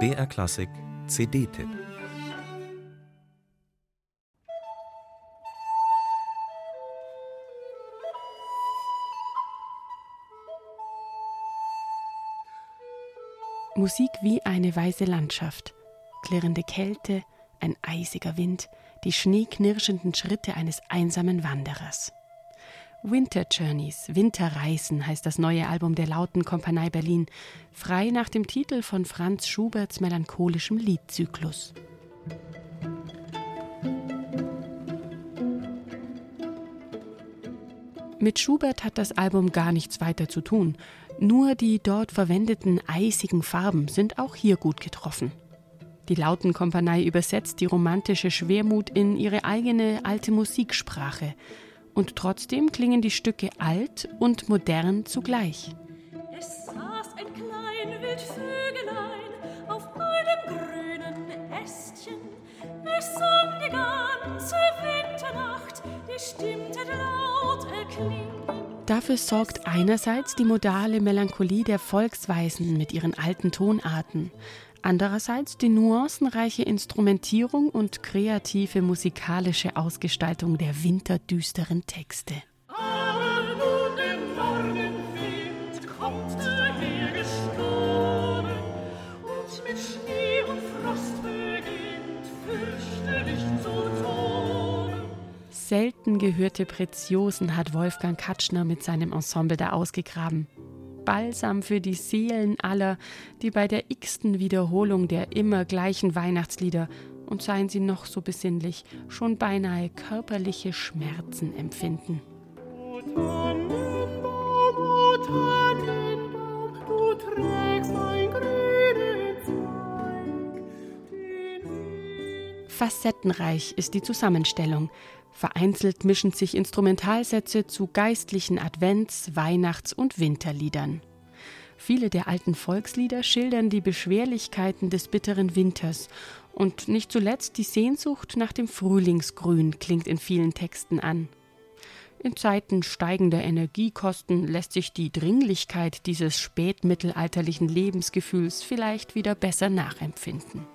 BR Klassik CD-Tipp Musik wie eine weiße Landschaft, klirrende Kälte, ein eisiger Wind, die schneeknirschenden Schritte eines einsamen Wanderers. Winter Journeys, Winterreisen heißt das neue Album der Lauten Kompanie Berlin, frei nach dem Titel von Franz Schuberts melancholischem Liedzyklus. Mit Schubert hat das Album gar nichts weiter zu tun. Nur die dort verwendeten eisigen Farben sind auch hier gut getroffen. Die Lautenkompanie übersetzt die romantische Schwermut in ihre eigene alte Musiksprache. Und trotzdem klingen die Stücke alt und modern zugleich. Es saß ein klein Wildvögelein auf einem grünen Ästchen. Es sang die ganze Winternacht, die stimmte laut erklingen. Dafür sorgt einerseits die modale Melancholie der Volksweisen mit ihren alten Tonarten, andererseits die nuancenreiche Instrumentierung und kreative musikalische Ausgestaltung der winterdüsteren Texte. Selten gehörte Preziosen hat Wolfgang Katschner mit seinem Ensemble da ausgegraben. Balsam für die Seelen aller, die bei der x-ten Wiederholung der immer gleichen Weihnachtslieder und seien sie noch so besinnlich, schon beinahe körperliche Schmerzen empfinden. Facettenreich ist die Zusammenstellung. Vereinzelt mischen sich Instrumentalsätze zu geistlichen Advents-, Weihnachts- und Winterliedern. Viele der alten Volkslieder schildern die Beschwerlichkeiten des bitteren Winters und nicht zuletzt die Sehnsucht nach dem Frühlingsgrün klingt in vielen Texten an. In Zeiten steigender Energiekosten lässt sich die Dringlichkeit dieses spätmittelalterlichen Lebensgefühls vielleicht wieder besser nachempfinden.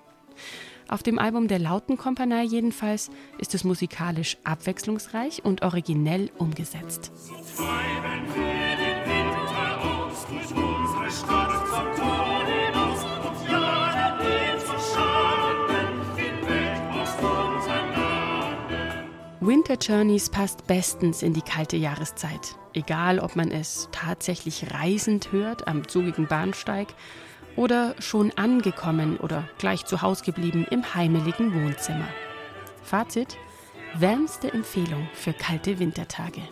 Auf dem Album der Lautenkompanie jedenfalls ist es musikalisch abwechslungsreich und originell umgesetzt. Winter Journeys passt bestens in die kalte Jahreszeit. Egal, ob man es tatsächlich reisend hört am zugigen Bahnsteig oder schon angekommen oder gleich zu Hause geblieben im heimeligen Wohnzimmer. Fazit: wärmste Empfehlung für kalte Wintertage.